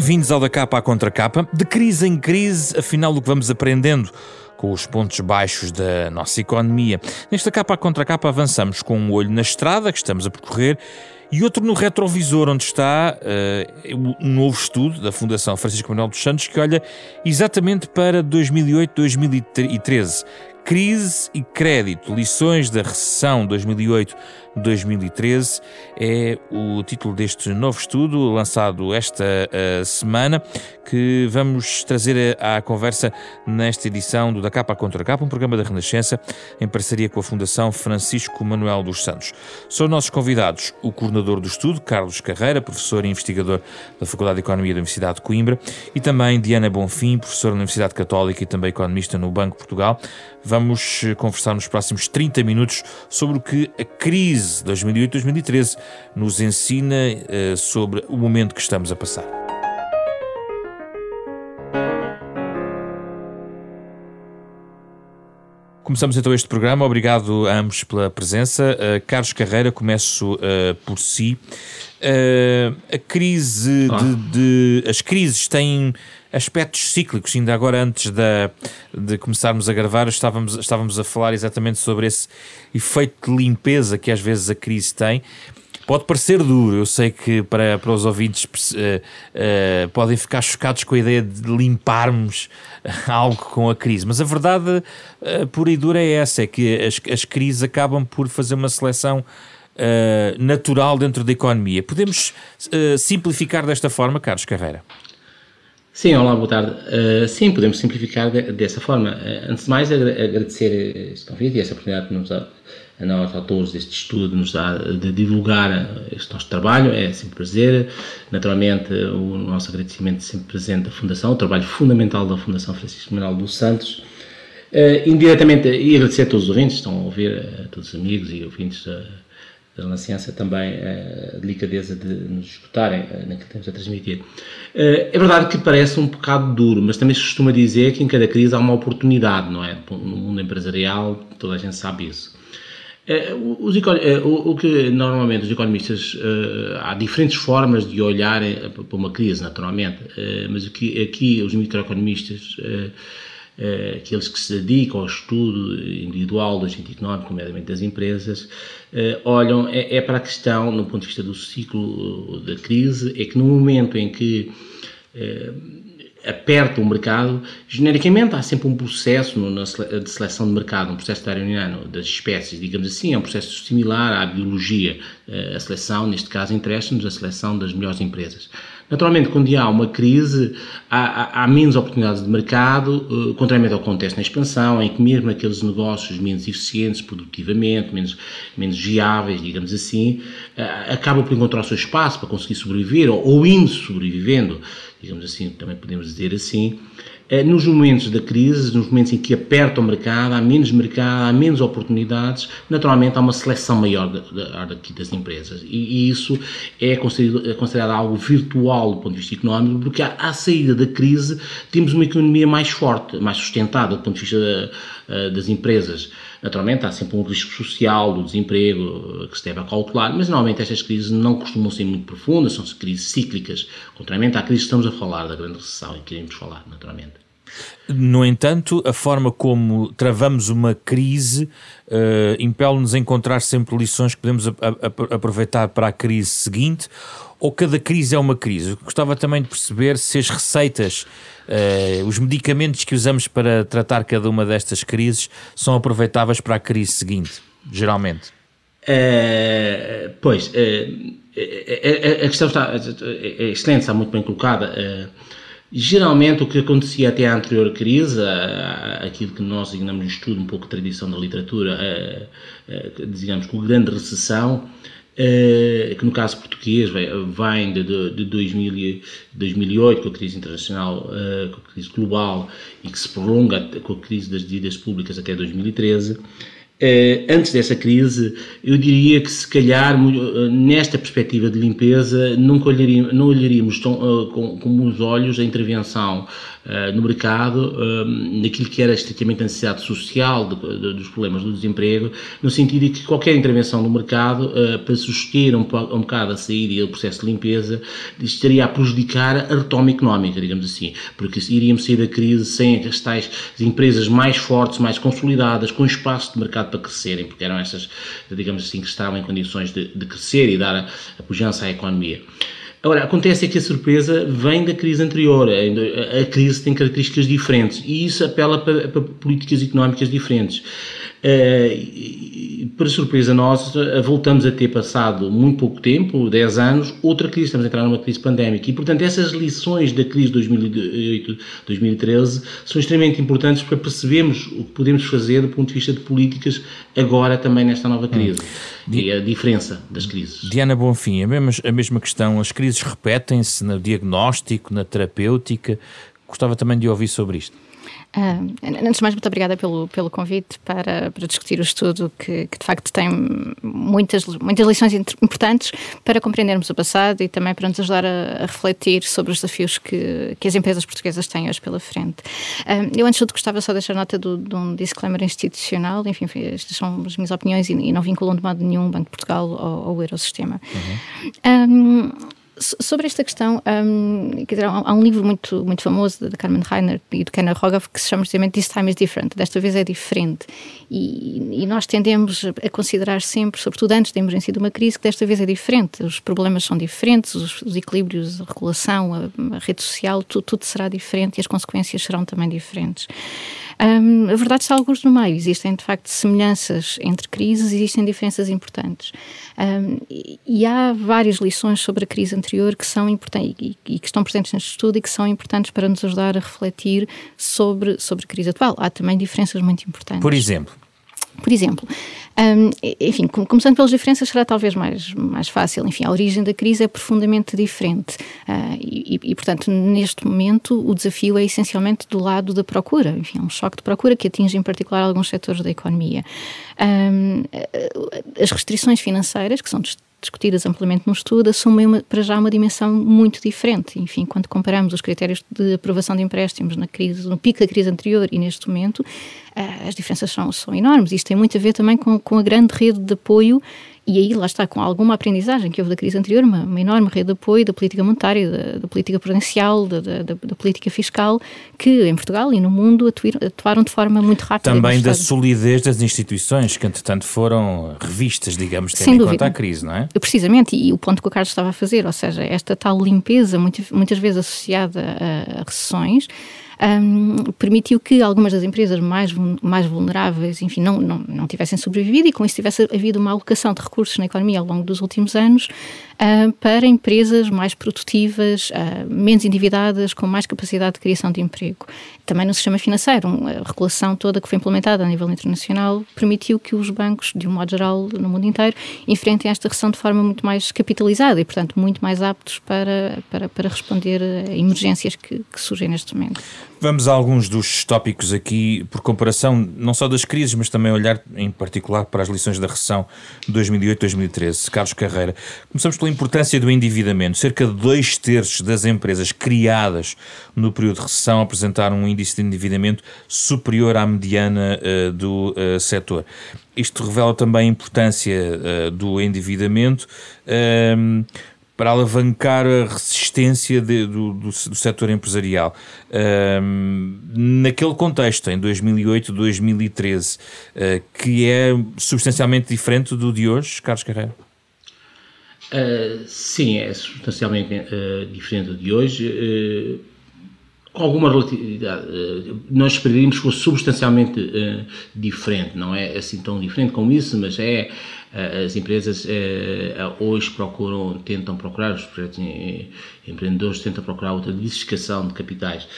Bem-vindos ao da capa à contra capa. De crise em crise, afinal, o que vamos aprendendo com os pontos baixos da nossa economia. Nesta capa à contra capa, avançamos com um olho na estrada que estamos a percorrer e outro no retrovisor, onde está uh, um novo estudo da Fundação Francisco Manuel dos Santos que olha exatamente para 2008-2013. Crise e crédito, lições da recessão 2008-2013 é o título deste novo estudo lançado esta uh, semana que vamos trazer à conversa nesta edição do Da Capa Contra Capa, um programa da Renascença em parceria com a Fundação Francisco Manuel dos Santos. São nossos convidados o coordenador do estudo, Carlos Carreira, professor e investigador da Faculdade de Economia da Universidade de Coimbra, e também Diana Bonfim, professora na Universidade Católica e também economista no Banco Portugal. Vamos eh, conversar nos próximos 30 minutos sobre o que a crise 2008-2013 nos ensina uh, sobre o momento que estamos a passar. Começamos então este programa. Obrigado a ambos pela presença. Uh, Carlos Carreira, começo uh, por si. Uh, a crise de, de, As crises têm aspectos cíclicos. Ainda agora, antes de, começarmos a gravar, estávamos, estávamos a falar exatamente sobre esse efeito de limpeza que às vezes a crise tem. Pode parecer duro, eu sei que para, para os ouvintes uh, uh, podem ficar chocados com a ideia de limparmos algo com a crise, mas a verdade uh, pura e dura é essa: é que as, as crises acabam por fazer uma seleção natural dentro da economia. Podemos simplificar desta forma, Carlos Carreira? Sim, olá, boa tarde. Uh, sim, podemos simplificar de, dessa forma. Uh, antes de mais, agradecer este convite e essa oportunidade que nos dá, a nós, autores deste estudo, nos dá de divulgar este nosso trabalho. É sempre um prazer. Naturalmente, o nosso agradecimento sempre presente da Fundação, o trabalho fundamental da Fundação Francisco Manuel dos Santos. Uh, indiretamente, e agradecer a todos os ouvintes estão a ouvir, a todos os amigos e ouvintes da da Renascença também a delicadeza de nos escutarem naquilo que estamos a transmitir. É verdade que parece um bocado duro, mas também se costuma dizer que em cada crise há uma oportunidade, não é? No mundo empresarial, toda a gente sabe isso. Os, o, que normalmente os economistas há diferentes formas de olhar para uma crise, naturalmente, mas aqui, aqui os microeconomistas eh, aqueles que se dedicam ao estudo individual do agente económico, nomeadamente das empresas, eh, olham é, é, para a questão, no ponto de vista do ciclo da crise, é que no momento em que eh, aperta o mercado, genericamente há sempre um processo de seleção de mercado, um processo darwiniano das espécies, digamos assim, é um processo similar à biologia. A seleção, neste caso, interessa-nos a seleção das melhores empresas. Naturalmente, quando há uma crise, há, há, há menos oportunidades de mercado, uh, contrariamente ao que acontece na expansão, em que mesmo aqueles negócios menos eficientes produtivamente, menos, menos viáveis, digamos assim, uh, acabam por encontrar o seu espaço para conseguir sobreviver, ou, ou indo sobrevivendo, digamos assim, também podemos dizer assim, eh, nos momentos da crise, nos momentos em que aperta o mercado, há menos mercado, há menos oportunidades, naturalmente há uma seleção maior daqui das empresas. E, e isso é considerado, é considerado, algo virtual do ponto de vista económico, porque à, à, saída da crise temos uma economia mais forte, mais sustentada do ponto de vista da, eh, das empresas. Naturalmente há sempre um risco social do desemprego que se deve calcular, mas normalmente estas crises não costumam ser muito profundas, são crises cíclicas, contrariamente à crise que estamos a falar, da grande recessão, e queremos falar, naturalmente. No entanto, a forma como travamos uma crise uh, impele-nos a encontrar sempre lições que podemos a, a, aproveitar para a crise seguinte, ou cada crise é uma crise? Eu gostava também de perceber se as receitas, uh, os medicamentos que usamos para tratar cada uma destas crises são aproveitáveis para a crise seguinte, geralmente. Uh, pois, a questão está é excelente, está muito bem colocada Geralmente o que acontecia até à anterior crise, aquilo que nós designamos no estudo, um pouco de tradição da literatura, digamos com grande recessão, que no caso português vem de, de 2000, 2008 com a crise internacional, com a crise global e que se prolonga com a crise das dívidas públicas até 2013, Uh, antes dessa crise, eu diria que se calhar nesta perspectiva de limpeza nunca olharíamos, não olharíamos tão, uh, com, com os olhos a intervenção uh, no mercado naquilo que era estritamente a necessidade social de, de, dos problemas do desemprego, no sentido de que qualquer intervenção no mercado para suster um, um bocado a saída e o processo de limpeza estaria a prejudicar a retoma económica, digamos assim, porque iríamos sair da crise sem as tais empresas mais fortes, mais consolidadas, com espaço de mercado para crescerem, porque eram essas, digamos assim, que estavam em condições de, de crescer e dar a, a pujança à economia. Agora, acontece é que a surpresa vem da crise anterior. A crise tem características diferentes e isso apela para, para políticas económicas diferentes. Uh, para surpresa nossa, voltamos a ter passado muito pouco tempo, 10 anos, outra crise, estamos a entrar numa crise pandémica e, portanto, essas lições da crise de 2008-2013 são extremamente importantes para percebermos o que podemos fazer do ponto de vista de políticas agora também nesta nova hum. crise hum. e a diferença das crises. Diana Bonfim, a mesma, a mesma questão, as crises repetem-se no diagnóstico, na terapêutica, gostava também de ouvir sobre isto. Uh, antes de mais, muito obrigada pelo, pelo convite para, para discutir o estudo que, que, de facto tem muitas, muitas lições importantes para compreendermos o passado e também para nos ajudar a, a refletir sobre os desafios que, que as empresas portuguesas têm hoje pela frente. Uh, eu, antes de tudo, gostava só de deixar nota do, de um disclaimer institucional, enfim, estas são as minhas opiniões e, e não vinculam de modo nenhum o Banco de Portugal ao, ao Eurosistema. Uhum. Um, sobre esta questão, um, quer dizer, há, um livro muito, muito famoso da Carmen Reiner e do Kenner Rogoff que se chama justamente This Time is Different, desta vez é diferente. E, e, nós tendemos a considerar sempre, sobretudo antes da emergência de uma crise, que desta vez é diferente. Os problemas são diferentes, os, os equilíbrios, a regulação, a, a rede social, tudo, tudo será diferente e as consequências serão também diferentes. Um, a verdade está alguns no meio. Existem, de facto, semelhanças entre crises, existem diferenças importantes. Um, e, há várias lições sobre a crise anterior que são importantes e, e, que estão presentes neste estudo e que são importantes para nos ajudar a refletir sobre, sobre a crise atual. Há também diferenças muito importantes. Por exemplo? Por exemplo, um, enfim, começando pelas diferenças será talvez mais, mais fácil. Enfim, a origem da crise é profundamente diferente uh, e, e, portanto, neste momento o desafio é essencialmente do lado da procura. Enfim, é um choque de procura que atinge em particular alguns setores da economia. Um, as restrições financeiras, que são discutidas amplamente no estudo, assumem uma, para já uma dimensão muito diferente. Enfim, quando comparamos os critérios de aprovação de empréstimos na crise, no pico da crise anterior e neste momento, uh, as diferenças são, são enormes. Isto tem muito a ver também com, com a grande rede de apoio e aí lá está, com alguma aprendizagem que houve da crise anterior, uma, uma enorme rede de apoio da política monetária, da, da política prudencial, da, da, da, política fiscal, que em Portugal e no mundo atuaram, atuaram de forma muito rápida. Também da solidez das instituições, que entretanto foram revistas, digamos, tendo Sem em dúvida. conta a crise, não é? Precisamente, e o ponto que o Carlos estava a fazer, ou seja, esta tal limpeza, muitas vezes associada a, a recessões, um, permitiu que algumas das empresas mais, mais vulneráveis, enfim, não, não, não tivessem sobrevivido e com isso tivesse havido uma alocação de recursos na economia ao longo dos últimos anos uh, para empresas mais produtivas, uh, menos endividadas, com mais capacidade de criação de emprego. Também no sistema financeiro, a regulação toda que foi implementada a nível internacional permitiu que os bancos, de um modo geral, no mundo inteiro, enfrentem esta recessão de forma muito mais capitalizada e, portanto, muito mais aptos para, para, para responder a emergências que, que surgem neste momento. Vamos a alguns dos tópicos aqui, por comparação, não só das crises, mas também olhar em particular para as lições da recessão de 2008-2013. Carlos Carreira, começamos pela importância do endividamento. Cerca de dois terços das empresas criadas no período de recessão apresentaram um índice de endividamento superior à mediana uh, do uh, setor. Isto revela também a importância uh, do endividamento. Uh, para alavancar a resistência de, do, do, do, setor empresarial. Um, naquele contexto, em 2008, 2013, uh, que é substancialmente diferente do de hoje, Carlos Carreira? Uh, sim, é substancialmente uh, diferente do de hoje. Com alguma relatividade, nós esperaríamos que fosse substancialmente diferente, não é assim tão diferente como isso, mas é eh, as empresas eh, hoje procuram, tentam procurar, os projetos empreendedores tentam procurar outra diversificação de capitais.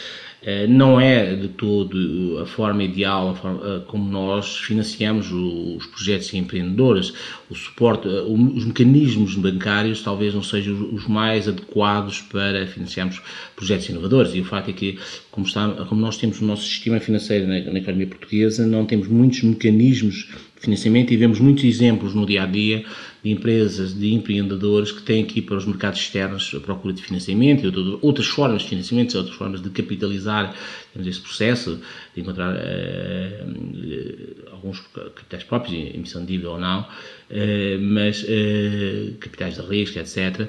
Eh, não é de todo a forma ideal a forma, como nós financiamos os projetos empreendedores. O suporte, os mecanismos bancários talvez não sejam os mais adequados para financiarmos projetos inovadores. E o facto é que, como, está, como nós temos o nosso sistema financeiro na, na economia portuguesa, não temos muitos mecanismos financiamento e vemos muitos exemplos no dia a dia de empresas, de empreendedores que têm aqui para os mercados externos a procura de financiamento e outras formas de financiamento, outras formas de capitalizar esse processo, de encontrar uh, alguns capitais próprios, emissão de dívida ou não, uh, mas uh, capitais de risco, etc.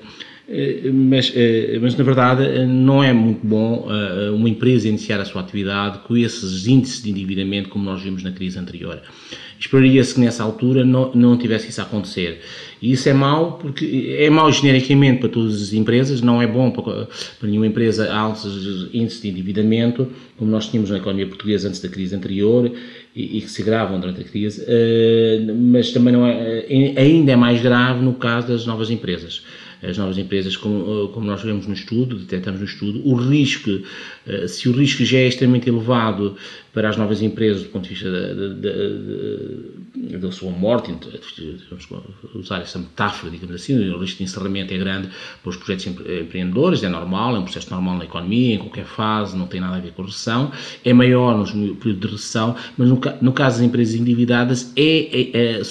Mas, mas, na verdade, não é muito bom uma empresa iniciar a sua atividade com esses índices de endividamento como nós vimos na crise anterior. Esperaria-se que nessa altura não, não tivesse isso a acontecer. E isso é mau, porque é mau genericamente para todas as empresas, não é bom para, para nenhuma empresa altos índices de endividamento, como nós tínhamos na economia portuguesa antes da crise anterior e, e que se agravam durante a crise, mas também não é, ainda é mais grave no caso das novas empresas as novas empresas, como, como nós vemos no estudo, detectamos no estudo, o risco, eh, se o risco já é extremamente elevado para as novas empresas do ponto de vista da, da, da, da sua morte, vamos usar essa metáfora, digamos assim, o risco de encerramento é grande para os projetos empreendedores, é normal, é um processo normal na economia, em qualquer fase, não tem nada a ver com recessão, é maior no período de recessão, mas no, no caso das empresas endividadas, é, é, é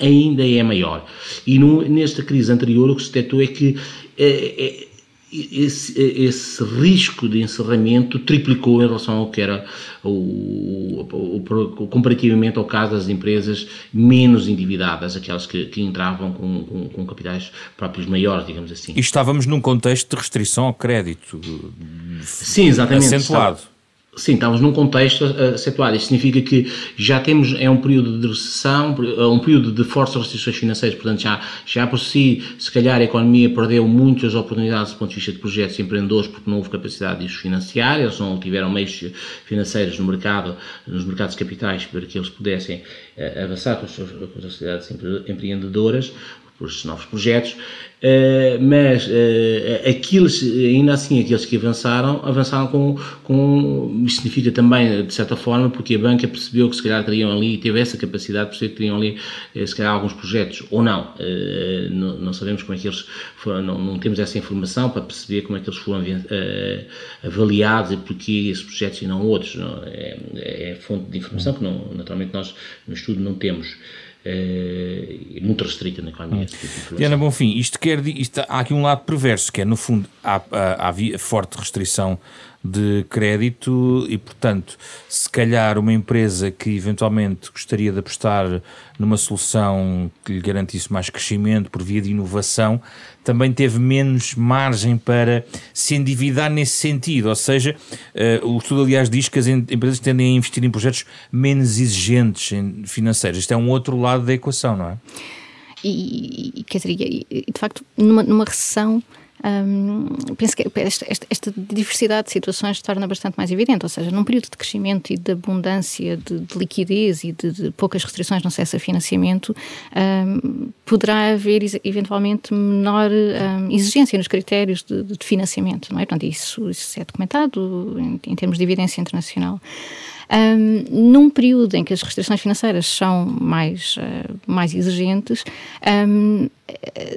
ainda é maior. E no, nesta crise anterior, o que se detectou é que é, esse, esse, risco de encerramento triplicou em relação ao que era o, o, o, comparativamente ao caso das empresas menos endividadas, aquelas que, que entravam com, com, com, capitais próprios maiores, digamos assim. E estávamos num contexto de restrição ao crédito. Sim, exatamente. Acentuado. Estava, Sim, estamos num contexto acentuado. Isto significa que já temos, é um período de recessão, é um período de fortes restrições financeiras, portanto, já, já por si, se calhar a economia perdeu muitas oportunidades do ponto de vista de projetos empreendedores porque não houve capacidade de os financiar, eles não tiveram meios financeiros no mercado, nos mercados capitais para que eles pudessem uh, avançar com as suas, atividades empreendedoras por estes novos projetos, Uh, mas uh, aqueles, ainda assim, aqueles que avançaram, avançaram com, com. Isto significa também, de certa forma, porque a banca percebeu que se calhar teriam ali, teve essa capacidade de perceber que teriam ali, se calhar, alguns projetos, ou não. Não, não, sabemos como é que eles foram, não, não, temos essa informação para perceber como é que eles foram avaliados e porquê esses projetos e não outros. Não? É, é fonte de informação que, não, naturalmente, nós no estudo não temos. É, muito restrita na economia. Hum. Diana Bonfim, isto quer isto, há aqui um lado perverso, que é no fundo há, há, há forte restrição de crédito e, portanto, se calhar uma empresa que eventualmente gostaria de apostar numa solução que lhe garantisse mais crescimento por via de inovação, também teve menos margem para se endividar nesse sentido. Ou seja, uh, o estudo, aliás, diz que as empresas tendem a investir em projetos menos exigentes financeiros. Isto é um outro lado da equação, não é? E, e quer dizer, de facto, numa, numa recessão um, penso que esta, esta, esta, diversidade de situações se torna bastante mais evidente, ou seja, num período de crescimento e de abundância de, de liquidez e de, de, poucas restrições no acesso a financiamento, um, poderá haver eventualmente menor um, exigência nos critérios de, de, financiamento, não é? Portanto, isso, isso é documentado em, em termos de evidência internacional. Um, num período em que as restrições financeiras são mais, uh, mais exigentes, um,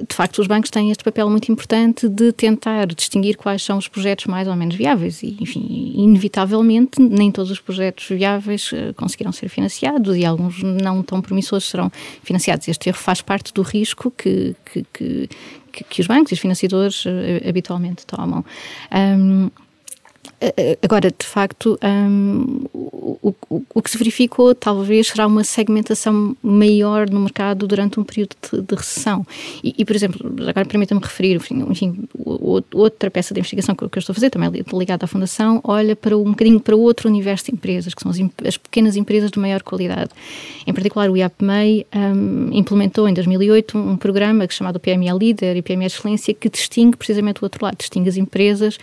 de facto, os bancos têm este papel muito importante de tentar distinguir quais são os projetos mais ou menos viáveis e, enfim, inevitavelmente, nem todos os projetos viáveis uh, conseguirão ser financiados e alguns não tão promissores serão financiados. Este erro faz parte do risco que, que, que, que os bancos e os financiadores uh, habitualmente tomam. Um, Agora, de facto, um, o, o, o, que se verificou talvez será uma segmentação maior no mercado durante um período de, de recessão. E, e, por exemplo, agora permita-me referir, enfim, outra peça de investigação que eu, estou a fazer, também ligada à Fundação, olha para um bocadinho para outro universo de empresas, que são as, as pequenas empresas de maior qualidade. Em particular, o IAPMEI um, implementou em 2008 um, um programa chamado PME Líder e PME Excelência que distingue precisamente o outro lado, distingue as empresas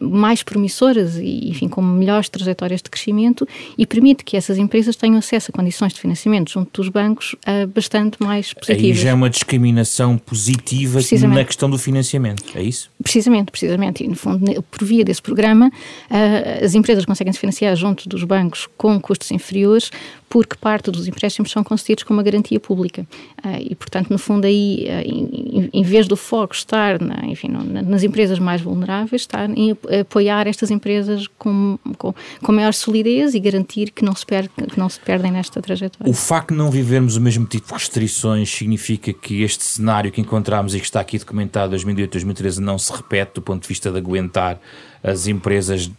mais promissoras e, enfim, com melhores trajetórias de crescimento e permite que essas empresas tenham acesso a condições de financiamento junto dos bancos uh, bastante mais positivas. Aí já é uma discriminação positiva na questão do financiamento, é isso? Precisamente, precisamente. E, no fundo, por via desse programa, uh, as empresas conseguem se financiar junto dos bancos com custos inferiores, porque parte dos empréstimos são concedidos com uma garantia pública. E, portanto, no fundo, aí, em, em, vez do foco estar na, enfim, nas empresas mais vulneráveis, está em apoiar estas empresas com, com, com, maior solidez e garantir que não, se per, que não se perdem nesta trajetória. O facto de não vivermos o mesmo tipo de restrições significa que este cenário que encontramos e que está aqui documentado 2008-2013 não se repete do ponto de vista de aguentar as empresas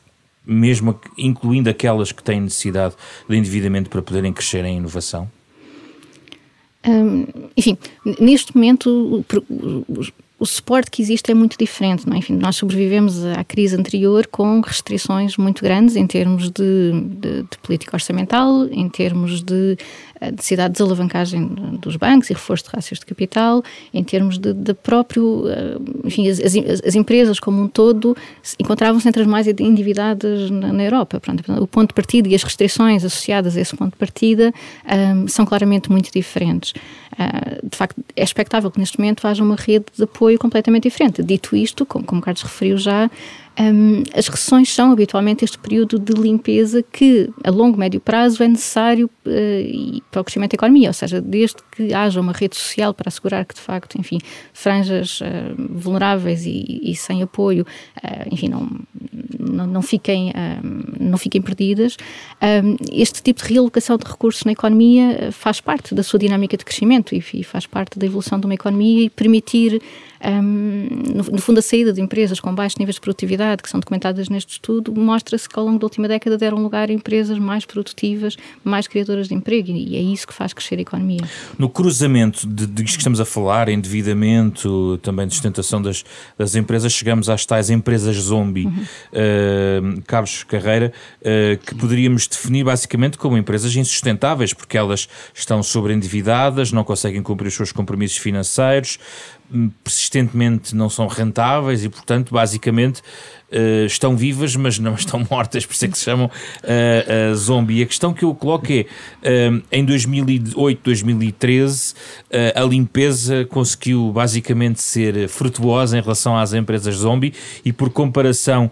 mesmo incluindo aquelas que têm necessidade de endividamento para poderem crescer em inovação? Um, enfim, neste momento o suporte que existe é muito diferente. Não é? Enfim, nós sobrevivemos à crise anterior com restrições muito grandes em termos de, de, de política orçamental, em termos de necessidade de desalavancagem dos bancos e reforço de rácios de capital, em termos de, de próprio, eh, enfim, as, as, as, empresas como um todo encontravam-se entre as mais endividadas na, na Europa. O ponto de partida e as restrições associadas a esse ponto de partida um, são claramente muito diferentes. Uh, de facto, é expectável que neste momento haja uma rede de apoio completamente diferente. Dito isto, como, como Carlos referiu já, um, as recessões são habitualmente este período de limpeza que, a longo, médio prazo, é necessário uh, para o crescimento da economia, ou seja, desde que haja uma rede social para assegurar que, de facto, enfim, franjas uh, vulneráveis e, e, sem apoio, uh, enfim, não, não, não, fiquem, não fiquem perdidas, este tipo de realocação de recursos na economia faz parte da sua dinâmica de crescimento e, e faz parte da evolução de uma economia e permitir um, no, no, fundo, a saída de empresas com baixos níveis de produtividade, que são documentadas neste estudo, mostra-se que ao longo da última década deram lugar a empresas mais produtivas, mais criadoras de emprego, e é isso que faz crescer a economia. No cruzamento de, de que estamos a falar, endividamento, também de sustentação das, das empresas, chegamos às tais empresas zombie, uhum. uh, Carlos Carreira, uh, que poderíamos definir basicamente como empresas insustentáveis, porque elas estão sobreendividadas, não conseguem cumprir os seus compromissos financeiros, persistentemente não são rentáveis e, portanto, basicamente uh, estão vivas, mas não estão mortas, por isso é que se chamam uh, uh, zombie. A questão que eu coloco é: em 2008, 2013, a limpeza conseguiu basicamente ser frutuosa em relação às empresas zombie e, por comparação,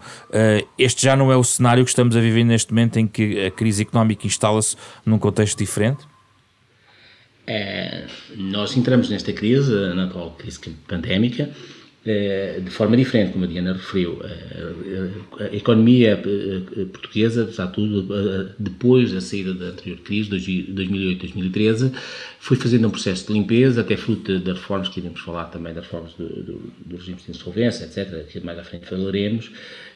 este já não é o cenário que estamos a viver neste momento em que a crise económica instala-se num contexto diferente? É, nós entramos nesta crise, na atual crise pandémica, é, de forma diferente, como a Diana referiu. É, a economia portuguesa, apesar de tudo, depois da saída da anterior crise, 2008-2013, foi fazendo um processo de limpeza, até fruto das reformas que iremos falar também, das reformas do, do, do regime de insolvência, etc., que mais à frente falaremos,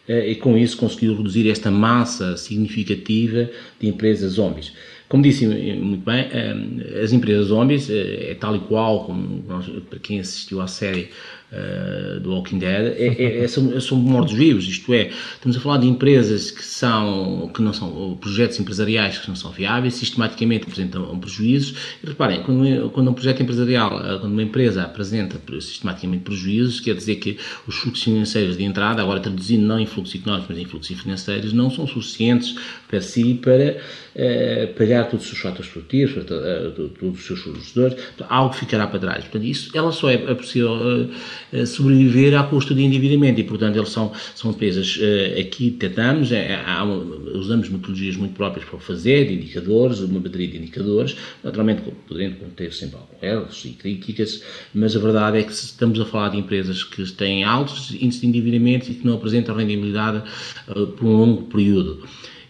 e com isso conseguiu reduzir esta massa significativa de empresas zombies. Como disse muito bem, eh, as empresas zombies, eh, é tal e qual, como nós, para quem assistiu à série uh, do Walking Dead, é, é, é, são, são mortos-vivos, isto é, estamos a falar de empresas que são, que não são, projetos empresariais que não são viáveis, sistematicamente apresentam prejuízos, e reparem, quando, quando um projeto empresarial, quando uma empresa apresenta sistematicamente prejuízos, quer dizer que os fluxos financeiros de entrada, agora traduzindo não em fluxos económicos, mas em fluxos financeiros, não são suficientes para si para uh, pagar todos os seus fatores produtivos, uh, todos os seus fornecedores, algo ficará para trás. Portanto, isso, ela só é, é possível sobreviver à custa de endividamento e, portanto, eles são, são empresas, aqui tentamos, há, usamos metodologias muito próprias para fazer, de indicadores, uma bateria de indicadores, naturalmente podendo conter sempre alguns erros e críticas, mas a verdade é que estamos a falar de empresas que têm altos índices de endividamento e que não apresentam rendibilidade por um longo período.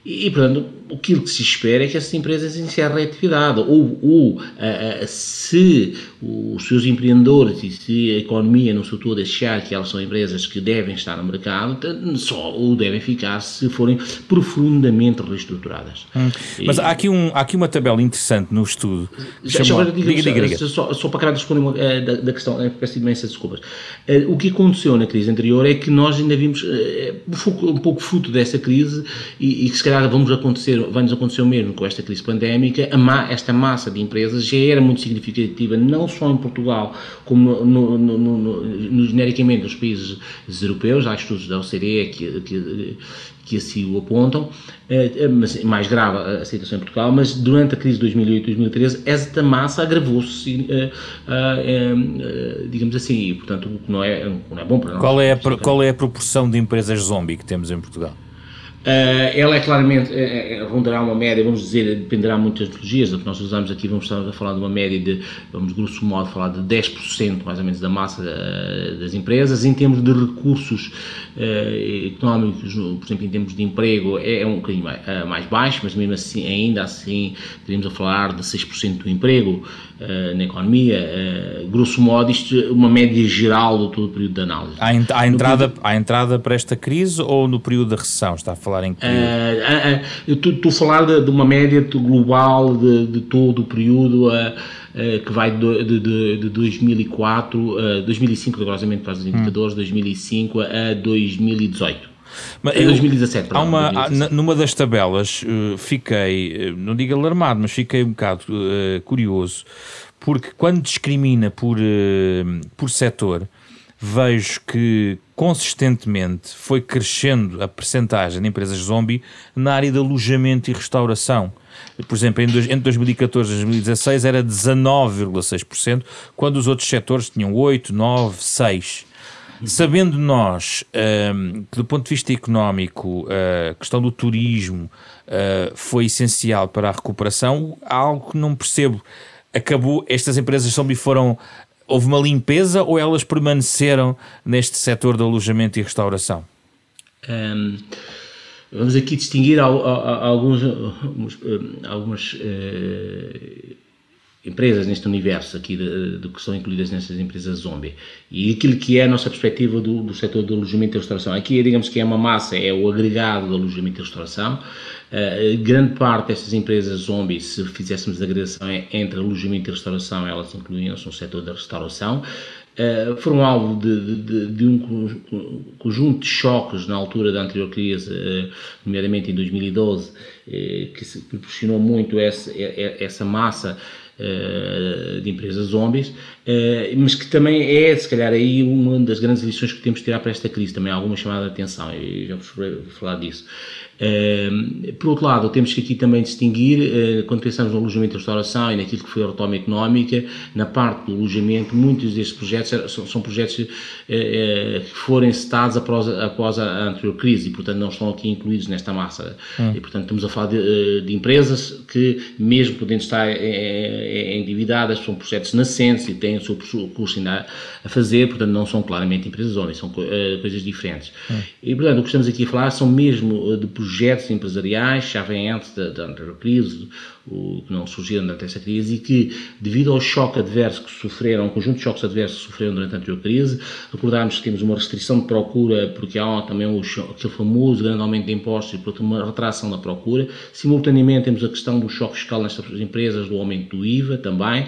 E, portanto, aquilo que se espera é que essas empresas encerrem a atividade. Ou, ou se os seus empreendedores e se a economia no seu todo achar que elas são empresas que devem estar no mercado, só o devem ficar se forem profundamente reestruturadas. Hum. Mas e, há, aqui um, há aqui uma tabela interessante no estudo. Já, chamou, diga, diga, diga, diga. Só, só, para acabar de responder uh, da, da, questão, uh, peço imensas desculpas. Uh, o que aconteceu na crise anterior é que nós ainda vimos um pouco fruto dessa crise e, e que se calhar vamos acontecer, vai-nos acontecer o mesmo com esta crise pandémica, ma, esta massa de empresas já era muito significativa, não só em Portugal, como no, no, no, no genericamente nos países europeus, há estudos da OCDE que, que, que assim o apontam, eh, eh, mas mais grave a situação em Portugal, mas durante a crise de 2008-2013 esta massa agravou-se, eh, digamos assim, e portanto não é, não é bom para nós. Qual é, a, qual é a proporção de empresas zombie que temos em Portugal? Uh, ela é claramente, é, é, rondará uma média, vamos dizer, dependerá muito das metodologias, que nós usamos aqui, vamos estar a falar de uma média de, vamos grosso modo falar de 10% mais ou menos da massa das empresas, em termos de recursos económicos, por exemplo, em termos de emprego, é, é um bocadinho mais, baixo, mas mesmo assim, ainda assim, teríamos a falar de 6% do emprego na economia, grosso modo, isto uma média geral do todo o período de análise. Há, há entrada, período... há entrada para esta crise ou no período da recessão, está a falar em que uh, eu estou a falar de, de, uma média global de, de todo o período que vai de, de, de 2004, 2005, rigorosamente para os indicadores, hum. 2005 a 2018. Mas eu, 2017, há uma, 2017. Numa das tabelas fiquei, não digo alarmado, mas fiquei um bocado uh, curioso, porque quando discrimina por, uh, por setor, vejo que consistentemente foi crescendo a percentagem de empresas zombie na área de alojamento e restauração. Por exemplo, entre 2014 e 2016 era 19,6%, quando os outros setores tinham 8, 9, 6. Sabendo nós um, que, do ponto de vista económico, a questão do turismo uh, foi essencial para a recuperação, há algo que não percebo. Acabou, estas empresas zombie foram houve uma limpeza ou elas permaneceram neste setor de alojamento e restauração? Um, vamos aqui distinguir alguns, algumas uh, empresas neste universo aqui de, de, que são incluídas nestas empresas zombie e aquilo que é a nossa perspectiva do, do setor de alojamento e restauração. Aqui, digamos que é uma massa, é o agregado de alojamento e restauração Uh, grande parte destas empresas zombies, se fizéssemos a agregação entre alojamento e restauração, elas incluíam-se no setor da restauração. Uh, foram alvo de, de, de, um conjunto de choques na altura da anterior crise, uh, nomeadamente em 2012, uh, que se proporcionou muito essa, essa massa de empresas zombies, mas que também é, se calhar, aí uma das grandes lições que temos de tirar para esta crise, também alguma chamada de atenção, e já vos falar disso. Ehm, por outro lado, temos que aqui também distinguir, uh, quando pensamos no alojamento e restauração e naquilo que foi a retoma económica, na parte do alojamento, muitos destes projetos são, projetos uh, que foram encetados após, após a anterior crise e, portanto, não estão aqui incluídos nesta massa. Hum. E, portanto, estamos a falar de, de empresas que, mesmo podendo estar endividadas, são projetos nascentes e têm o seu curso ainda a fazer, portanto, não são claramente empresas homens, são coisas diferentes. Hum. E, portanto, o que estamos aqui a falar são mesmo de projetos empresariais, já vem antes da, da anterior crise, o, que não surgiram durante essa crise, e que, devido ao choque adverso que sofreram, um conjunto de choques adversos que sofreram durante a anterior crise, recordarmos que temos uma restrição de procura, porque há também o, aquele famoso grande aumento de impostos e, portanto, uma retração da procura. Simultaneamente, temos a questão do choque fiscal nestas empresas, do aumento do IVA também,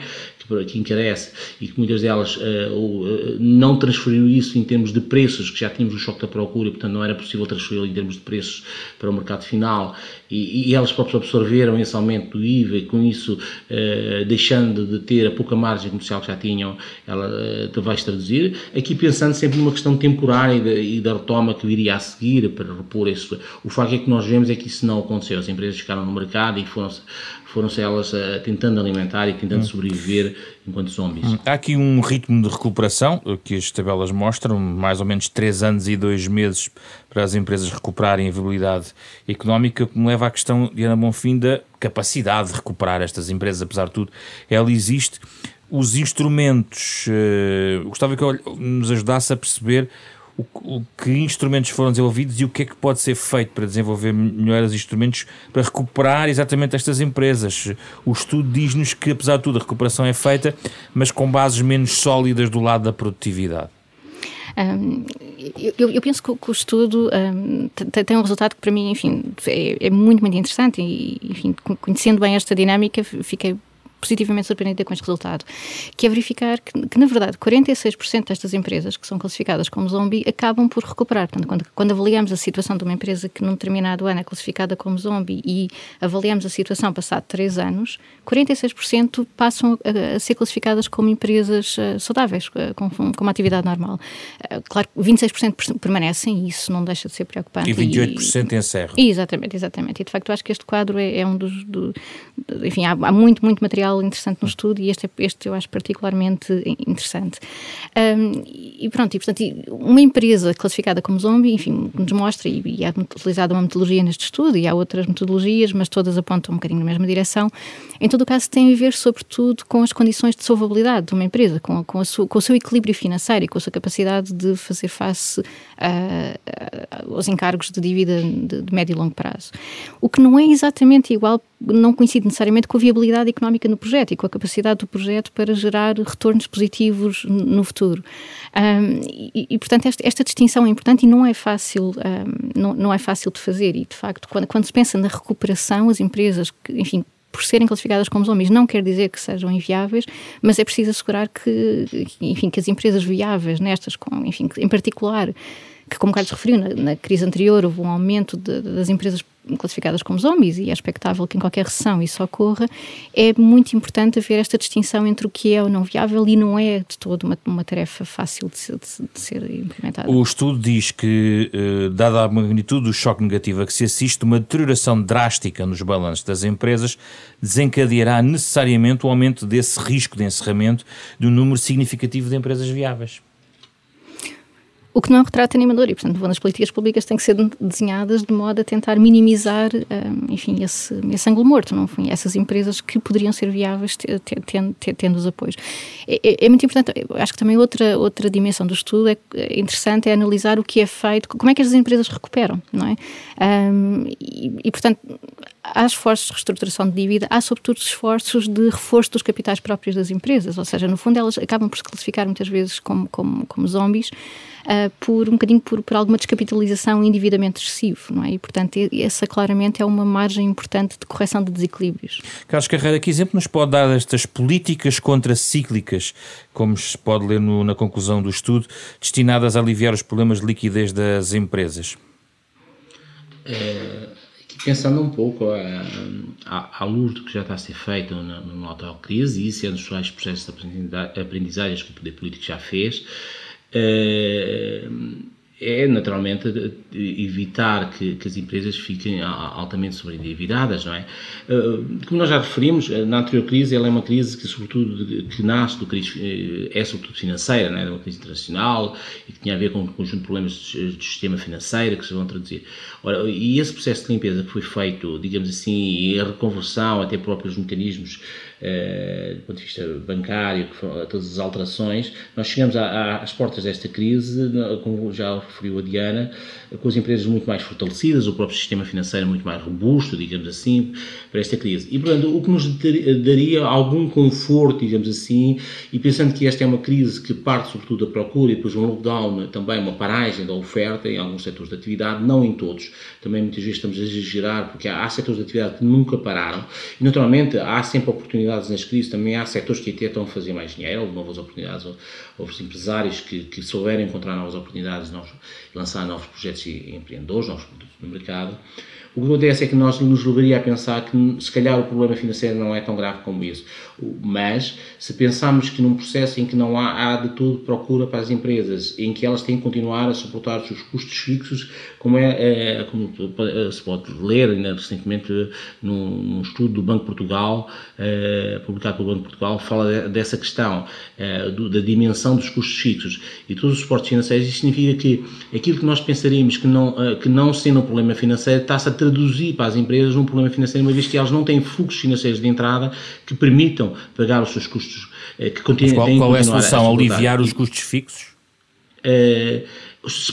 que encarece e que muitas delas uh, não transferiram isso em termos de preços, que já tínhamos o choque da procura portanto, não era possível transferi-lo em termos de preços para o mercado final e, e elas próprias absorveram esse aumento do IVA e com isso, uh, deixando de ter a pouca margem comercial que já tinham, ela uh, vai traduzir. Aqui pensando sempre numa questão temporária e, de, e da retoma que viria a seguir para repor isso. O facto é que nós vemos é que isso não aconteceu. As empresas ficaram no mercado e foram foram-se elas uh, tentando alimentar e tentando hum. sobreviver enquanto zombies. Hum. Há aqui um ritmo de recuperação que as tabelas mostram, mais ou menos 3 anos e 2 meses para as empresas recuperarem a viabilidade económica, que me leva à questão de Ana Bonfim da capacidade de recuperar estas empresas, apesar de tudo, ela existe. Os instrumentos, uh, gostava que nos ajudasse a perceber o, o, que instrumentos foram desenvolvidos e o que é que pode ser feito para desenvolver melhores instrumentos para recuperar exatamente estas empresas. O estudo diz-nos que, apesar de tudo, a recuperação é feita, mas com bases menos sólidas do lado da produtividade. Um, eu, eu, penso que, que o estudo um, tem um resultado que para mim, enfim, é, é, muito, muito interessante e, enfim, conhecendo bem esta dinâmica, fiquei positivamente surpreendida com este resultado, que é verificar que, que na verdade, 46% destas empresas que são classificadas como zombie acabam por recuperar. Portanto, quando, quando avaliamos a situação de uma empresa que num determinado ano é classificada como zombie e avaliamos a situação passado 3 anos, 46% passam a, a, ser classificadas como empresas uh, saudáveis, uh, com, com, uma atividade normal. Uh, claro, 26% permanecem e isso não deixa de ser preocupante. E 28% e, encerram. Exatamente, exatamente. E de facto acho que este quadro é, é um dos. Do, enfim, há, há muito, muito material empresarial interessante no estudo e este, é, este eu acho particularmente interessante. Um, e pronto, e portanto, uma empresa classificada como zombie, enfim, nos mostra, e, e é utilizada uma metodologia neste estudo, e há outras metodologias, mas todas apontam um bocadinho na mesma direção. Em todo o caso, tem a ver, sobretudo, com as condições de solvabilidade de uma empresa, com, com, sua, com o seu equilíbrio financeiro e com a sua capacidade de fazer face aos encargos de dívida de, de médio e longo prazo. O que não é exatamente igual, não coincide necessariamente com a viabilidade económica no projeto e com a capacidade do projeto para gerar retornos positivos no futuro. Um, e, e, portanto, esta, esta, distinção é importante e não é fácil, um, não, não é fácil de fazer. E, de facto, quando, quando se pensa na recuperação, as empresas, que, enfim, por serem classificadas como zombies não quer dizer que sejam inviáveis, mas é preciso assegurar que, enfim, que as empresas viáveis nestas, com, enfim, em particular que, como o Carlos referiu, na, na, crise anterior houve um aumento de, das empresas classificadas como zombies e é expectável que em qualquer recessão isso ocorra, é muito importante haver esta distinção entre o que é ou não viável e não é de todo uma, uma tarefa fácil de, de, de, ser implementada. O estudo diz que, eh, dada a magnitude do choque negativo a que se assiste, uma deterioração drástica nos balanços das empresas desencadeará necessariamente o aumento desse risco de encerramento de um número significativo de empresas viáveis o que não é um retrato animador e, portanto, as políticas públicas têm que ser desenhadas de modo a tentar minimizar, um, enfim, esse, esse ângulo morto, não? Enfim, essas empresas que poderiam ser viáveis tendo, tendo os apoios. É, é, é, muito importante, acho que também outra, outra dimensão do estudo é, é interessante é analisar o que é feito, como é que as empresas recuperam, não é? Um, e, e, portanto, há esforços de reestruturação de dívida, há sobretudo esforços de reforço dos capitais próprios das empresas, ou seja, no fundo elas acabam por se classificar muitas vezes como, como, como zombies, uh, por um bocadinho por, por alguma descapitalização e endividamento excessivo, não é? E, portanto, essa claramente é uma margem importante de correção de desequilíbrios. Carlos Carreira, que exemplo nos pode dar destas políticas contracíclicas, como se pode ler no, na conclusão do estudo, destinadas a aliviar os problemas de liquidez das empresas? É, pensando um pouco à, à, luz do que já está a ser feito no, no atual crise, e isso é dos vários processos de aprendizagem que o poder político já fez, é, é naturalmente evitar que, que, as empresas fiquem altamente sobreendividadas, não é? Eh, como nós já referimos, eh, na anterior crise ela é uma crise que sobretudo que nasce do crise, é sobretudo financeira, não é? uma crise internacional e que tinha a ver com um conjunto de problemas do sistema financeiro que se vão traduzir. Ora, e esse processo de limpeza que foi feito, digamos assim, e a reconversão até próprios mecanismos eh, do ponto de vista bancário, todas as alterações, nós chegamos às portas desta crise, como já referiu a Diana, com as empresas muito mais fortalecidas, o próprio sistema financeiro muito mais robusto, digamos assim, para esta crise. E, portanto, o que nos daria algum conforto, digamos assim, e pensando que esta é uma crise que parte sobretudo da procura e depois um lockdown, também uma paragem da oferta em alguns setores de atividade, não em todos. Também muitas vezes estamos a exagerar, porque há, há setores de atividade que nunca pararam, e naturalmente há sempre oportunidades oportunidades nas crises, também há setores que até estão a fazer mais dinheiro, novas oportunidades, houve empresários que, que souberam encontrar novas oportunidades, novos, lançar novos projetos e empreendedores, novos produtos no mercado. O que acontece é que nós nos levaria a pensar que se calhar o problema financeiro não é tão grave como isso. Mas se pensarmos que num processo em que não há, há de tudo procura para as empresas, em que elas têm que continuar a suportar os seus custos fixos, como é, é como se pode ler ainda recentemente num, num estudo do Banco de Portugal, é, publicado pelo Banco de Portugal, fala dessa questão é, do, da dimensão dos custos fixos e todos os suportes financeiros. Isso significa que aquilo que nós pensaríamos que não, eh, que não sendo um problema financeiro está-se a traduzir para as empresas um problema financeiro, uma vez que elas não têm fluxos financeiros de entrada que permitam pagar os seus custos, eh, que continuem qual, qual é a solução? A aliviar os custos fixos?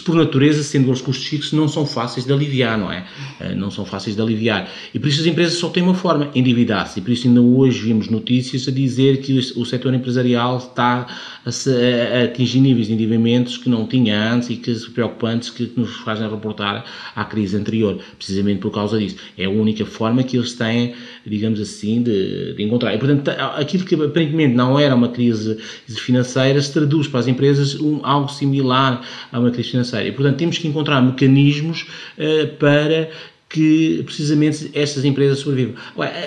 Por natureza, sendo os custos fixos, não são fáceis de aliviar, não é? Eh, não são fáceis de aliviar. E por isso as empresas só têm uma forma, endividar-se. E por isso ainda hoje vimos notícias a dizer que o setor empresarial está a, atingir níveis de endividamentos que não tinha antes e que preocupantes que nos fazem reportar à crise anterior, precisamente por causa disso. É a única forma que eles têm, digamos assim, de, de encontrar. E, portanto, aquilo que aparentemente não era uma crise financeira se traduz para as empresas um, algo similar a uma crise financeira. E, portanto, temos que encontrar mecanismos uh, para que precisamente estas empresas sobrevivam.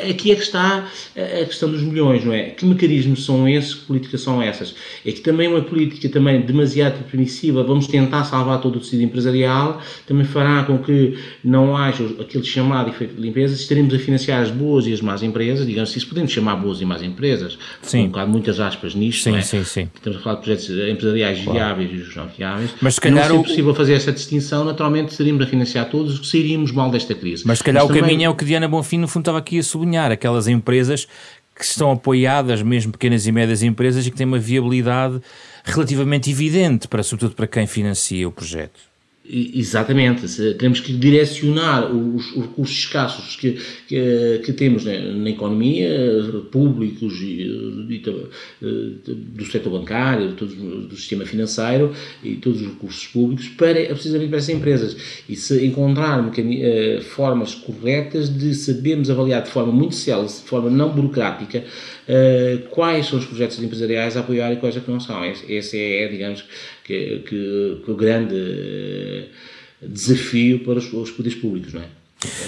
Aqui é que está a questão dos milhões, não é? Que mecanismos são esses, que políticas são essas? É que também uma política também demasiado permissiva, vamos tentar salvar todo o tecido empresarial, também fará com que não haja aquele chamado efeito de limpeza, estaremos a financiar as boas e as más empresas, digamos assim, se podemos chamar boas e más empresas, sim. um bocado muitas aspas nisto, sim, é? sim, sim. estamos a falar de projetos empresariais claro. viáveis e os não viáveis, mas se calhar não se é possível fazer essa distinção, naturalmente estaríamos a financiar todos, sairíamos mal desta crise. Mas se calhar Mas o também... caminho é o que Diana Bonfim no fundo estava aqui a sublinhar, aquelas empresas que estão apoiadas, mesmo pequenas e médias empresas, e que têm uma viabilidade relativamente evidente, para, sobretudo para quem financia o projeto. Exatamente, temos que direcionar os, os recursos escassos que, que, que temos na, na, economia, públicos e, do setor bancário, do, do, sistema financeiro e todos os recursos públicos para precisamente para essas empresas e se encontrar eh, formas corretas de sabermos avaliar de forma muito célere, de forma não burocrática, uh, quais são os projetos empresariais a apoiar e quais é que não são. Esse é, digamos, que, que, que o grande eh, desafio para os, os poderes públicos, não é?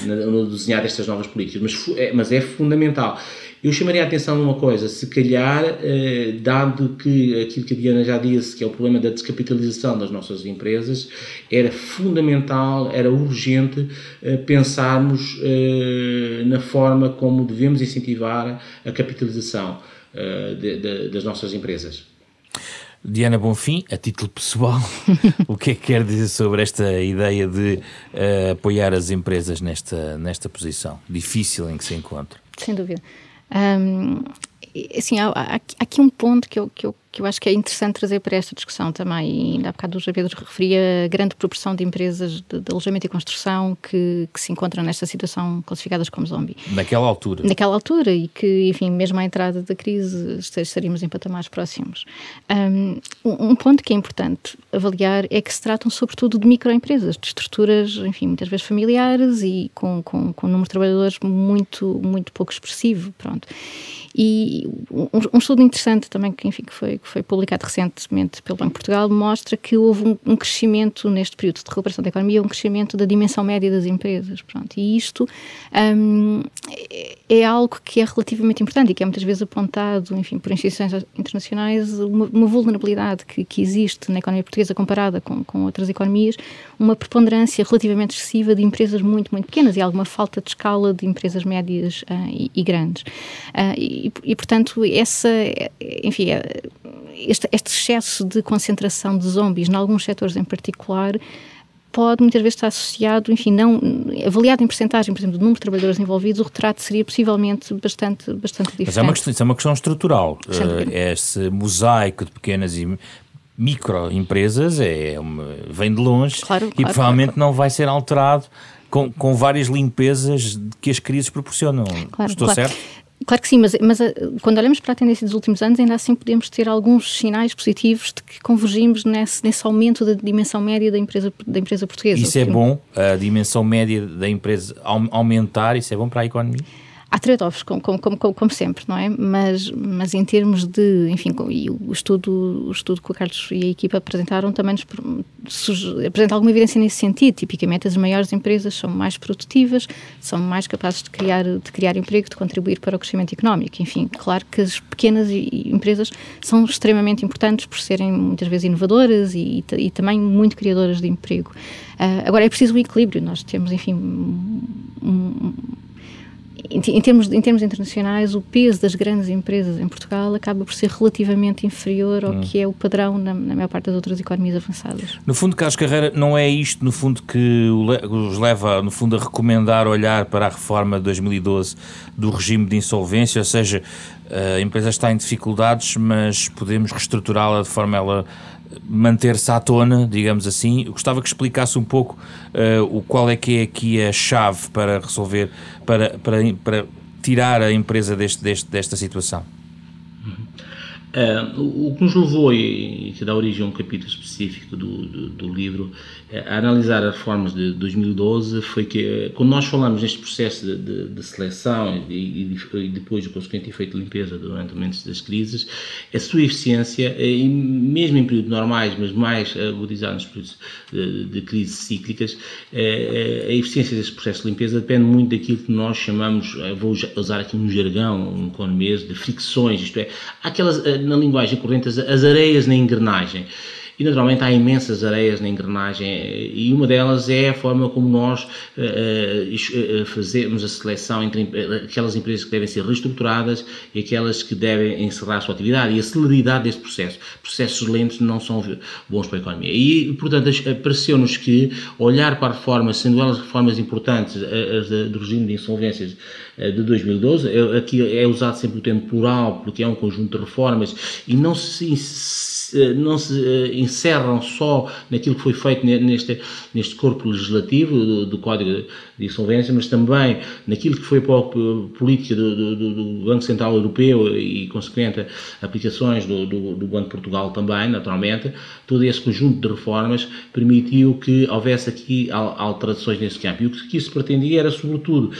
No desenhar estas novas políticas, mas, é, mas é fundamental. Eu chamaria a atenção numa coisa, se calhar, eh, dado que aquilo que a Diana já disse, que é o problema da descapitalização das nossas empresas, era fundamental, era urgente eh, pensarmos eh, na forma como devemos incentivar a capitalização eh, de, de, das nossas empresas. Diana Bonfim, a título pessoal, o que é que quer dizer sobre esta ideia de uh, apoiar as empresas nesta, nesta posição difícil em que se encontra? Sem dúvida. Um, assim, há, há, aqui um ponto que eu, que eu que eu acho que é interessante trazer para esta discussão também. E ainda há bocado o José Pedro referia a grande proporção de empresas de, de alojamento e construção que, que, se encontram nesta situação classificadas como zombie. Naquela altura. Naquela altura e que, enfim, mesmo à entrada da crise estaríamos em patamares próximos. Um, um ponto que é importante avaliar é que se tratam sobretudo de microempresas, de estruturas, enfim, muitas vezes familiares e com, com, com um número de trabalhadores muito, muito pouco expressivo, pronto. E um, um estudo interessante também que, enfim, que foi, que foi publicado recentemente pelo Banco de Portugal mostra que houve um, um, crescimento neste período de recuperação da economia, um crescimento da dimensão média das empresas, pronto. E isto um, é, é algo que é relativamente importante e que é muitas vezes apontado, enfim, por instituições internacionais, uma, uma vulnerabilidade que, que, existe na economia portuguesa comparada com, com outras economias, uma preponderância relativamente excessiva de empresas muito, muito pequenas e alguma falta de escala de empresas médias uh, e, e, grandes. Uh, e, e, portanto, essa, enfim, é, este, este excesso de concentração de zombies em alguns setores em particular pode muitas vezes estar associado, enfim, não avaliado em percentagem, por exemplo, do número de trabalhadores envolvidos, o retrato seria possivelmente bastante, bastante diferente. Mas é uma questão, é uma questão estrutural. Uh, esse mosaico de pequenas e microempresas é uma, vem de longe claro, e claro, provavelmente claro. não vai ser alterado com, com várias limpezas que as crises proporcionam. Estou certo? Claro que sim, mas, mas eh, quando olhamos para a tendência dos últimos anos, ainda assim podemos ter alguns sinais positivos de que convergimos nesse, nesse aumento da dimensão média da empresa, da empresa portuguesa. Isso é bom, a dimensão média da empresa aumentar, isso é bom para a economia? Há trade-offs, como, como, como, como, sempre, não é? Mas, mas em termos de, enfim, e o estudo, o estudo que o Carlos e a equipa apresentaram também nos apresenta alguma evidência nesse sentido. Tipicamente, as maiores empresas são mais produtivas, são mais capazes de criar, de criar emprego, de contribuir para o crescimento económico. Enfim, claro que as pequenas empresas são extremamente importantes por serem muitas vezes inovadoras e, e, também muito criadoras de emprego. Uh, agora, é preciso um equilíbrio. Nós temos, enfim, um, em, termos, em termos internacionais, o peso das grandes empresas em Portugal acaba por ser relativamente inferior ao hum. que é o padrão na, na, maior parte das outras economias avançadas. No fundo, Carlos Carreira, não é isto, no fundo, que os leva, no fundo, a recomendar olhar para a reforma de 2012 do regime de insolvência, ou seja, a empresa está em dificuldades, mas podemos reestruturá-la de forma a ela manter-se à tona, digamos assim. Eu gostava que explicasse um pouco uh, o qual é que é aqui a chave para resolver, para, para, para tirar a empresa deste, deste, desta situação. Uh, o, que nos levou, e, e, que dá origem a um capítulo específico do, do, do livro, a analisar as reformas de 2012, foi que, quando nós falamos neste processo de, de, de seleção e, e, e, depois o consequente efeito de limpeza durante momentos das crises, a sua eficiência, e mesmo em períodos normais, mas mais agudizado nos períodos de, de crises cíclicas, a eficiência desse processo de limpeza depende muito daquilo que nós chamamos, vou usar aqui um jargão, um economês, de fricções, isto é, aquelas na linguagem corrente, as areias na engrenagem. E naturalmente há imensas areias na engrenagem e uma delas é a forma como nós uh, uh, fazemos a seleção entre aquelas empresas que devem ser reestruturadas e aquelas que devem encerrar a sua atividade e a celeridade desse processo. Processos lentos não são bons para a economia. E, portanto, pareceu-nos que olhar para reformas, sendo elas reformas importantes, as do regime de insolvências de 2012, aqui é usado sempre o termo plural, porque é um conjunto de reformas e não se não se eh, encerram só naquilo que foi feito neste, neste corpo legislativo do, do Código de Insolvência, mas também naquilo que foi a política do, do, do Banco Central Europeu e consequente aplicações do, do, Banco de Portugal também, naturalmente, todo esse conjunto de reformas permitiu que houvesse aqui alterações nesse campo. E o que isso pretendia era, sobretudo,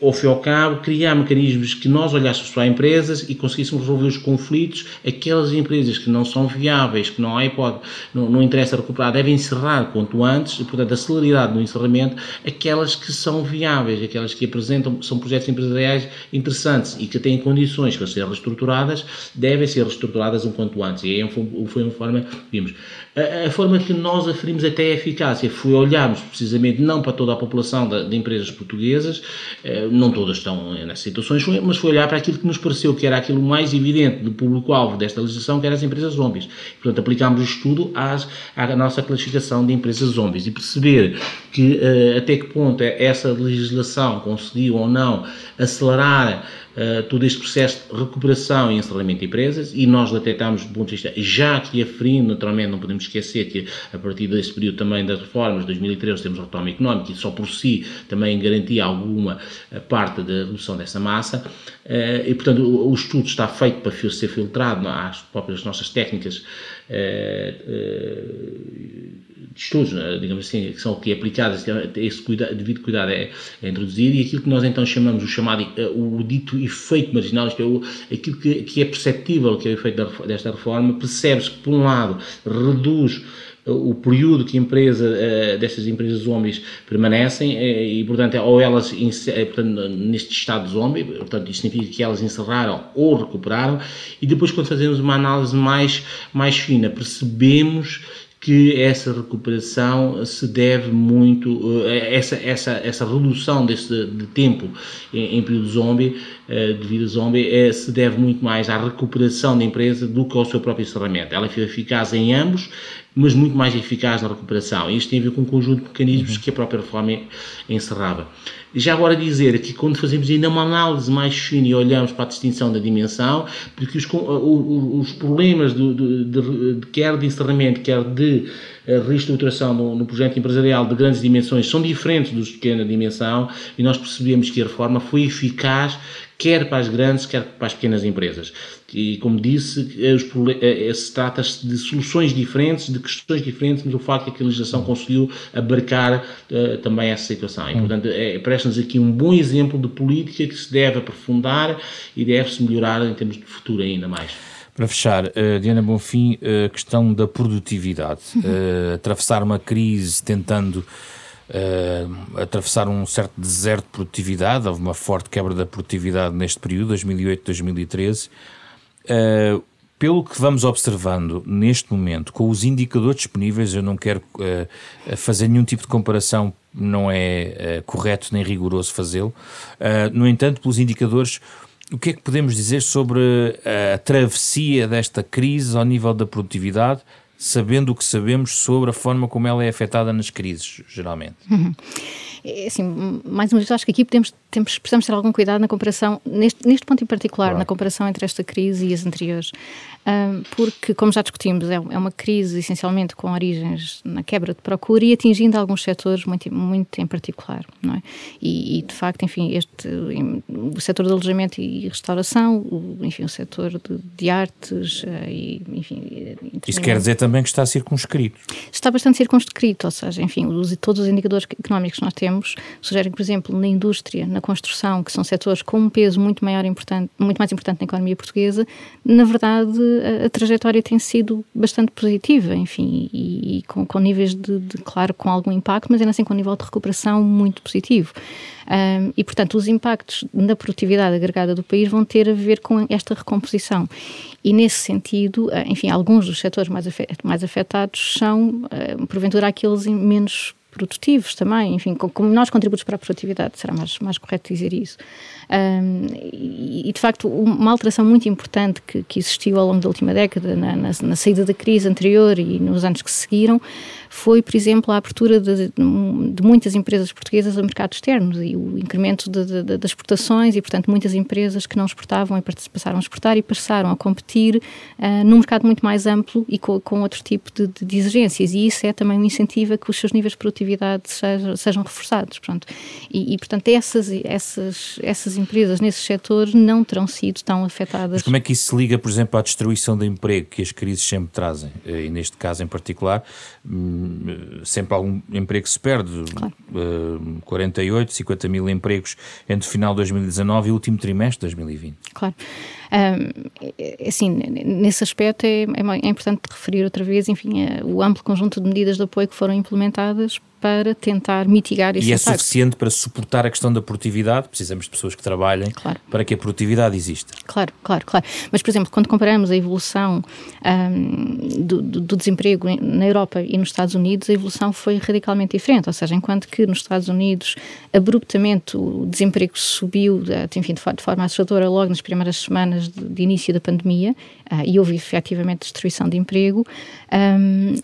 ao fim e ao cabo, criar mecanismos que nós olhássemos para empresas e conseguíssemos resolver os conflitos. Aquelas empresas que não são viáveis, que não há hipótese, não, não interessa recuperar, devem encerrar quanto antes, e, portanto, a celeridade no encerramento, aquelas que são viáveis, aquelas que apresentam, são projetos empresariais interessantes e que têm condições para serem reestruturadas, devem ser reestruturadas um quanto antes. E aí foi uma forma que vimos. A, a, forma que nós aferimos até a eficácia foi olharmos precisamente não para toda a população de, de empresas portuguesas, eh, não todas estão nessas situações, mas foi olhar para aquilo que nos pareceu que era aquilo mais evidente do público-alvo desta legislação, que eram as empresas zombies. Portanto, aplicámos o estudo às, à nossa classificação de empresas zombies e perceber que uh, até que ponto é essa legislação conseguiu ou não acelerar uh, todo este processo de recuperação e encerramento de empresas e nós detectámos do ponto de vista, já que aferindo, naturalmente não podemos esquecer que a partir desse período também das reformas, 2013 temos a retoma económica e só por si também garantia alguma eh, parte da redução dessa massa. Uh, e portanto o, o, estudo está feito para ser filtrado às próprias nossas técnicas uh, estudos, né, digamos assim, que são aqui aplicadas, esse devido cuidado é, é introduzido e aquilo que nós então chamamos o chamado, eh, o dito efeito marginal, isto é, o, aquilo que, que é perceptível que é o efeito desta reforma, percebe-se que, por um lado, reduz eh, o período que empresa, uh, destas empresas zombies permanecem uh, e, portanto, ou elas, portanto, neste estado zombie, portanto, isto significa que elas encerraram ou recuperaram e depois quando fazemos uma análise mais, mais fina percebemos que essa recuperação se deve muito, eh, essa, essa, essa redução desse de tempo em, em período zombie, eh, de vida zombie, é, se deve muito mais à recuperação da empresa do que ao seu próprio encerramento. Ela foi eficaz em ambos, mas muito mais eficaz na recuperação. Isto tem a ver com um conjunto de mecanismos uhum. que a própria reforma encerrava. Já agora dizer que quando fazemos ainda uma análise mais fina e olhamos para a distinção da dimensão, porque os, os problemas de, de, de, de, quer de encerramento, quer de eh, reestruturação no, no, projeto empresarial de grandes dimensões são diferentes dos de pequena dimensão e nós percebemos que a reforma foi eficaz quer para as grandes, quer para as pequenas empresas. E, como disse, eh, se trata de soluções diferentes, de questões diferentes, mas o facto é que a legislação conseguiu abarcar uh, também essa situação. E, hum. portanto, é, parece-nos aqui um bom exemplo de política que se deve aprofundar e deve-se melhorar em termos de futuro ainda mais. Para fechar, uh, Diana Bonfim, a uh, questão da produtividade. Atravessar uma crise tentando atravessar um certo deserto de produtividade, houve uma forte quebra da produtividade neste período, 2008-2013. Uh, pelo que vamos observando neste momento, com os indicadores disponíveis, eu não quero uh, fazer nenhum tipo de comparação, não é uh, correto nem rigoroso fazê-lo. no entanto, pelos indicadores, o que é que podemos dizer sobre a travessia desta crise ao nível da produtividade, sabendo o que sabemos sobre a forma como ela é afetada nas crises, geralmente? Uhum. é, assim, mais uma vez, acho que aqui podemos, temos, precisamos ter algum cuidado na comparação, neste, neste ponto em particular, claro. na comparação entre esta crise e as anteriores. Um, porque, como já discutimos, é, é, uma crise essencialmente com origens na quebra de procura e atingindo alguns setores muito, muito em particular, não é? E, e de facto, enfim, este, o setor de alojamento e restauração, o, enfim, o setor de, de artes uh, e, enfim... Isso quer dizer também que está circunscrito? Está bastante circunscrito, ou seja, enfim, os, todos os indicadores económicos que nós temos sugerem que, por exemplo, na indústria, na construção, que são setores com um peso muito maior importante, muito mais importante na economia portuguesa, na verdade a, trajetória tem sido bastante positiva, enfim, e, e com, com, níveis de, de, claro, com algum impacto, mas ainda assim com um nível de recuperação muito positivo. Um, e, portanto, os impactos na produtividade agregada do país vão ter a ver com esta recomposição. E, nesse sentido, ah, enfim, alguns dos setores mais, afetados são, uh, porventura, aqueles menos produtivos também, enfim, com, menores contributos para a produtividade, será mais, mais correto dizer isso. Um, e, de facto, uma alteração muito importante que, que existiu ao longo da última década, na, na, na, saída da crise anterior e nos anos que seguiram, foi, por exemplo, a abertura de, de muitas empresas portuguesas a mercados externos e o incremento de, de, das exportações e, portanto, muitas empresas que não exportavam e passaram a exportar e passaram a competir uh, num mercado muito mais amplo e com, com outro tipo de, de, exigências. E isso é também um incentivo a que os seus níveis de produtividade sejam, sejam reforçados. Pronto. E, e, portanto, essas, essas, essas empresas nesses setores não terão sido tão afetadas. Mas como é que isso se liga, por exemplo, à destruição do emprego que as crises sempre trazem? Eh, e neste caso em particular, hum, sempre algum emprego se perde. Claro. 48, 50 mil empregos entre o final de 2019 e o último trimestre de 2020. Claro. Um, assim, nesse aspecto é, é, é, importante referir outra vez, enfim, é, o amplo conjunto de medidas de apoio que foram implementadas para tentar mitigar esse E é suficiente para suportar a questão da produtividade? Precisamos de pessoas que trabalhem claro. para que a produtividade exista. Claro, claro, claro. Mas, por exemplo, quando comparamos a evolução um, do, do, desemprego na Europa e nos Estados Unidos, a evolução foi radicalmente diferente. Ou seja, enquanto que nos Estados Unidos, abruptamente, o desemprego subiu, enfim, de forma assustadora logo nas primeiras semanas de, de início da pandemia, uh, e houve efetivamente destruição de emprego, um,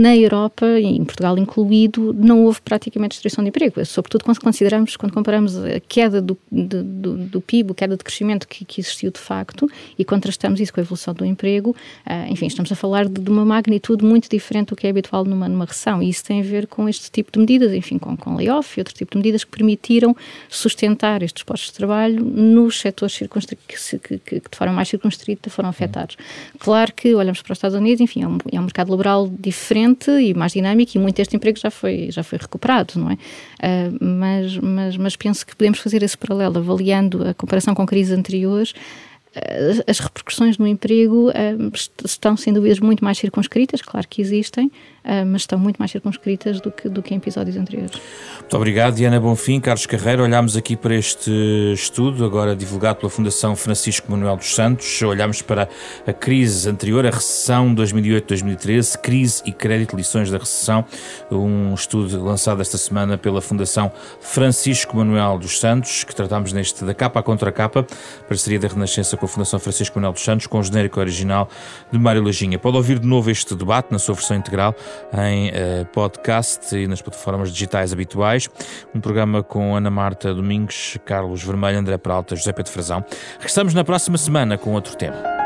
na Europa, e em Portugal incluído, não houve praticamente destruição de emprego, sobretudo quando consideramos, quando comparamos a queda do, do, do, PIB, a queda de crescimento que, que, existiu de facto, e contrastamos isso com a evolução do emprego, uh, enfim, estamos a falar de, de, uma magnitude muito diferente do que é habitual numa, numa recessão, e isso tem a ver com este tipo de medidas, enfim, com, com layoff e outro tipo de medidas que permitiram sustentar estes postos de trabalho nos setores que, que, que, de forma mais circunscrita foram afetados. Claro que olhamos para os Estados Unidos, enfim, é um, é um mercado laboral diferente e mais dinâmico, e muito deste emprego já foi, já foi recuperado, não é? Uh, mas, mas, mas penso que podemos fazer esse paralelo, avaliando a comparação com crises anteriores, ah, as repercussões no emprego uh, estão, sem dúvidas, muito mais circunscritas, claro que existem, uh, mas estão muito mais circunscritas do que, do que em episódios anteriores. Muito obrigado, Diana Bonfim, Carlos Carreira. Olhámos aqui para este estudo, agora divulgado pela Fundação Francisco Manuel dos Santos. Olhámos para a crise anterior, a recessão 2008-2013, crise e crédito, lições da recessão. Um estudo lançado esta semana pela Fundação Francisco Manuel dos Santos, que tratámos neste da capa à contra capa, parceria da Renascença com a Fundação Francisco Manuel dos Santos, com o genérico original de Mário Lajinha. Pode ouvir de novo este debate na sua versão integral em uh, podcast e nas plataformas digitais habituais. Um programa com Ana Marta Domingos, Carlos Vermelho, André Peralta, José Pedro Frazão. Regressamos na próxima semana com outro tema.